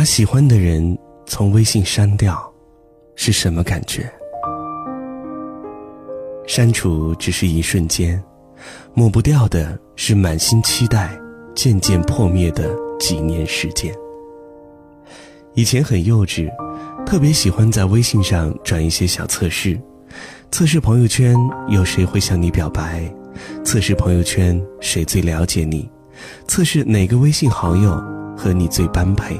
把喜欢的人从微信删掉，是什么感觉？删除只是一瞬间，抹不掉的是满心期待渐渐破灭的几年时间。以前很幼稚，特别喜欢在微信上转一些小测试，测试朋友圈有谁会向你表白，测试朋友圈谁最了解你，测试哪个微信好友和你最般配，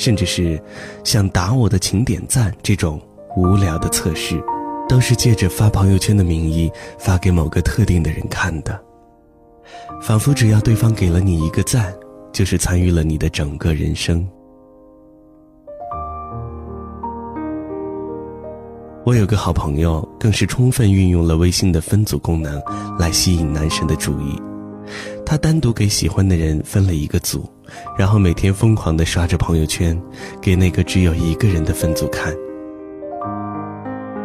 甚至是像打我的请点赞这种无聊的测试。都是借着发朋友圈的名义发给某个特定的人看的，仿佛只要对方给了你一个赞，就是参与了你的整个人生。我有个好朋友，更是充分运用了微信的分组功能来吸引男神的注意。他单独给喜欢的人分了一个组，然后每天疯狂地刷着朋友圈，给那个只有一个人的分组看。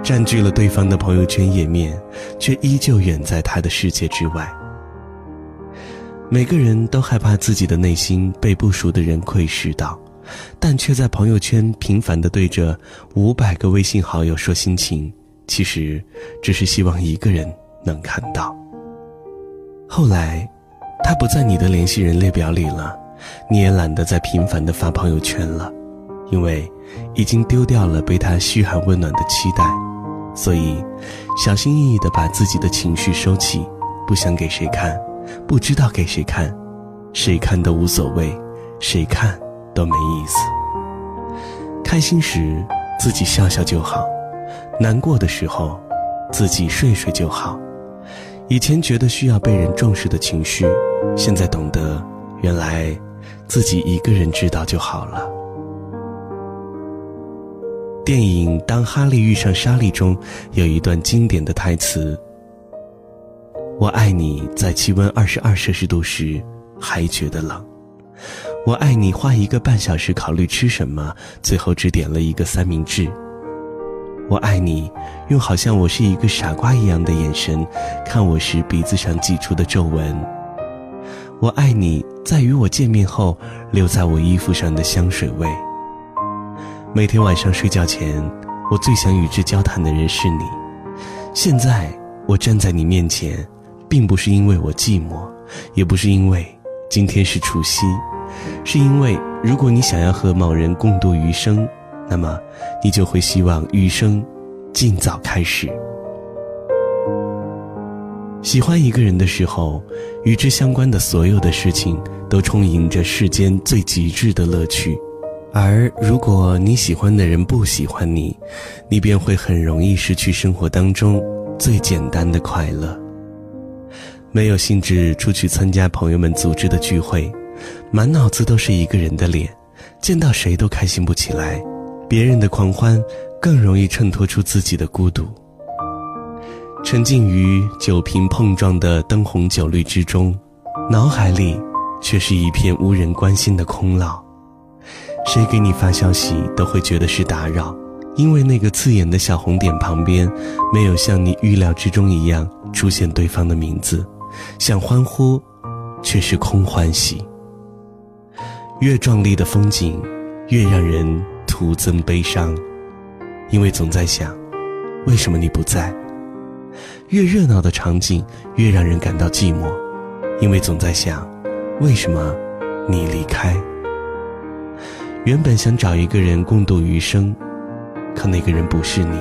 占据了对方的朋友圈页面，却依旧远在他的世界之外。每个人都害怕自己的内心被不熟的人窥视到，但却在朋友圈频繁地对着五百个微信好友说心情，其实只是希望一个人能看到。后来，他不在你的联系人列表里了，你也懒得再频繁的发朋友圈了，因为已经丢掉了被他嘘寒问暖的期待。所以，小心翼翼的把自己的情绪收起，不想给谁看，不知道给谁看，谁看都无所谓，谁看都没意思。开心时自己笑笑就好，难过的时候自己睡睡就好。以前觉得需要被人重视的情绪，现在懂得，原来自己一个人知道就好了。电影《当哈利遇上莎莉》中有一段经典的台词：“我爱你在气温二十二摄氏度时还觉得冷，我爱你花一个半小时考虑吃什么，最后只点了一个三明治。我爱你用好像我是一个傻瓜一样的眼神看我时鼻子上挤出的皱纹。我爱你在与我见面后留在我衣服上的香水味。”每天晚上睡觉前，我最想与之交谈的人是你。现在我站在你面前，并不是因为我寂寞，也不是因为今天是除夕，是因为如果你想要和某人共度余生，那么你就会希望余生尽早开始。喜欢一个人的时候，与之相关的所有的事情都充盈着世间最极致的乐趣。而如果你喜欢的人不喜欢你，你便会很容易失去生活当中最简单的快乐。没有兴致出去参加朋友们组织的聚会，满脑子都是一个人的脸，见到谁都开心不起来。别人的狂欢更容易衬托出自己的孤独。沉浸于酒瓶碰撞的灯红酒绿之中，脑海里却是一片无人关心的空落。谁给你发消息都会觉得是打扰，因为那个刺眼的小红点旁边，没有像你预料之中一样出现对方的名字，想欢呼，却是空欢喜。越壮丽的风景，越让人徒增悲伤，因为总在想，为什么你不在？越热闹的场景，越让人感到寂寞，因为总在想，为什么你离开？原本想找一个人共度余生，可那个人不是你。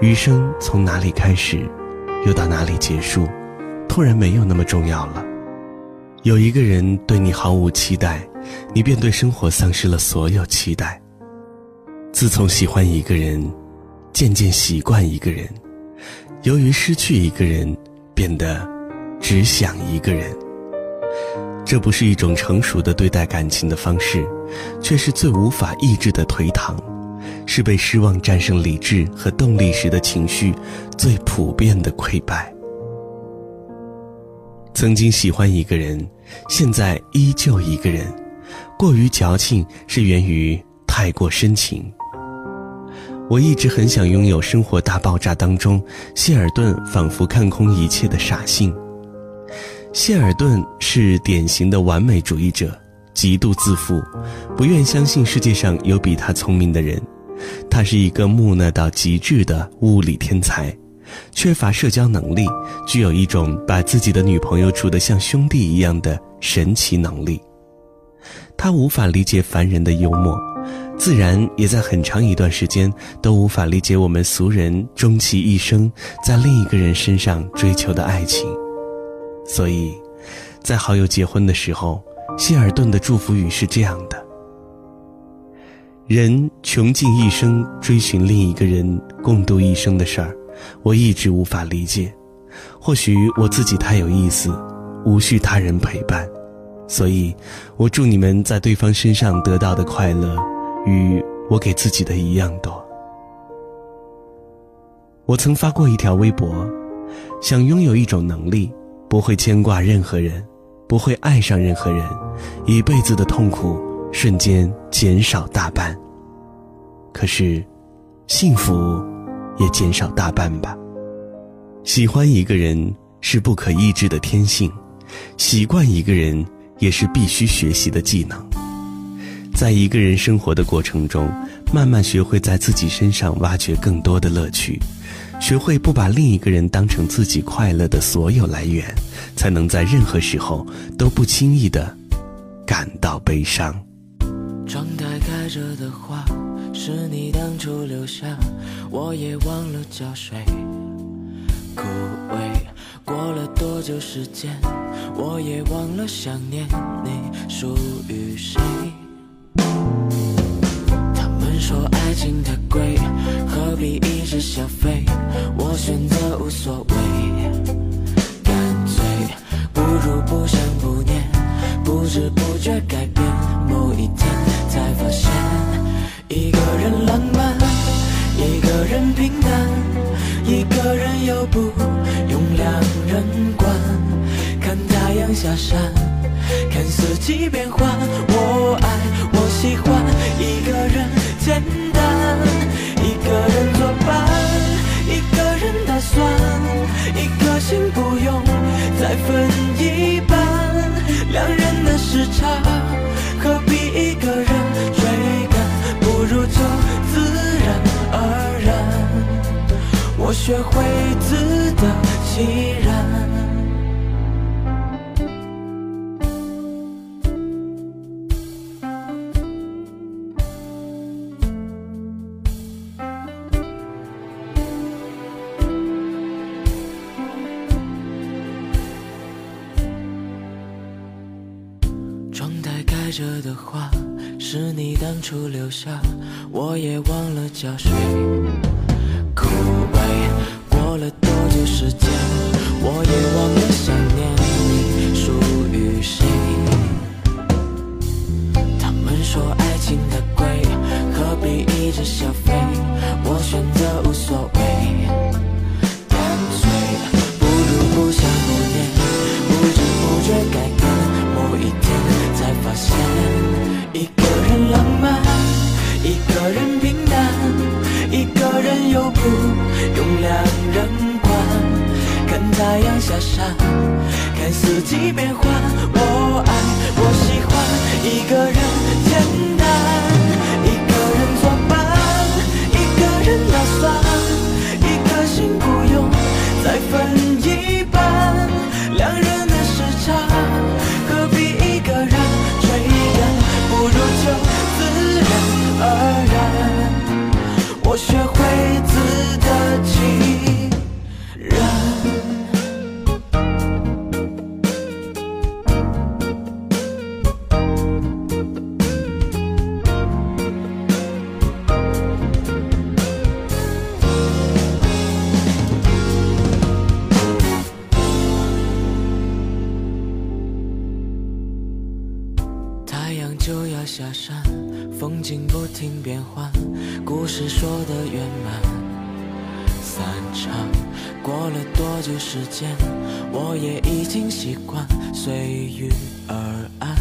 余生从哪里开始，又到哪里结束，突然没有那么重要了。有一个人对你毫无期待，你便对生活丧失了所有期待。自从喜欢一个人，渐渐习惯一个人，由于失去一个人，变得只想一个人。这不是一种成熟的对待感情的方式，却是最无法抑制的颓唐，是被失望战胜理智和动力时的情绪最普遍的溃败。曾经喜欢一个人，现在依旧一个人，过于矫情是源于太过深情。我一直很想拥有《生活大爆炸》当中谢尔顿仿佛看空一切的傻性。谢尔顿是典型的完美主义者，极度自负，不愿相信世界上有比他聪明的人。他是一个木讷到极致的物理天才，缺乏社交能力，具有一种把自己的女朋友处得像兄弟一样的神奇能力。他无法理解凡人的幽默，自然也在很长一段时间都无法理解我们俗人终其一生在另一个人身上追求的爱情。所以，在好友结婚的时候，希尔顿的祝福语是这样的。人穷尽一生追寻另一个人共度一生的事儿，我一直无法理解。或许我自己太有意思，无需他人陪伴，所以，我祝你们在对方身上得到的快乐，与我给自己的一样多。我曾发过一条微博，想拥有一种能力，不会牵挂任何人，不会爱上任何人，一辈子的痛苦。瞬间减少大半，可是，幸福也减少大半吧。喜欢一个人是不可抑制的天性，习惯一个人也是必须学习的技能。在一个人生活的过程中，慢慢学会在自己身上挖掘更多的乐趣，学会不把另一个人当成自己快乐的所有来源，才能在任何时候都不轻易的感到悲伤。窗台开着的花，是你当初留下，我也忘了浇水。枯萎，过了多久时间，我也忘了想念你属于谁。说爱情太贵，何必一直消费？我选择无所谓，干脆不如不想不念，不知不觉改变某一天。才发现，一个人浪漫，一个人平淡，一个人又不用两人管。看太阳下山，看四季变换。我爱，我喜欢时差何必一个人追赶？不如就自然而然。我学会自得其然。开着的花，是你当初留下，我也忘了浇水。枯萎，过了多久时间，我也忘了想念你属于谁。他们说爱情的贵，何必一直消费？又不用两人管，看太阳下山，看四季变换。我爱，我喜欢一个人简单，下山，风景不停变换，故事说的圆满。散场，过了多久时间，我也已经习惯随遇而安。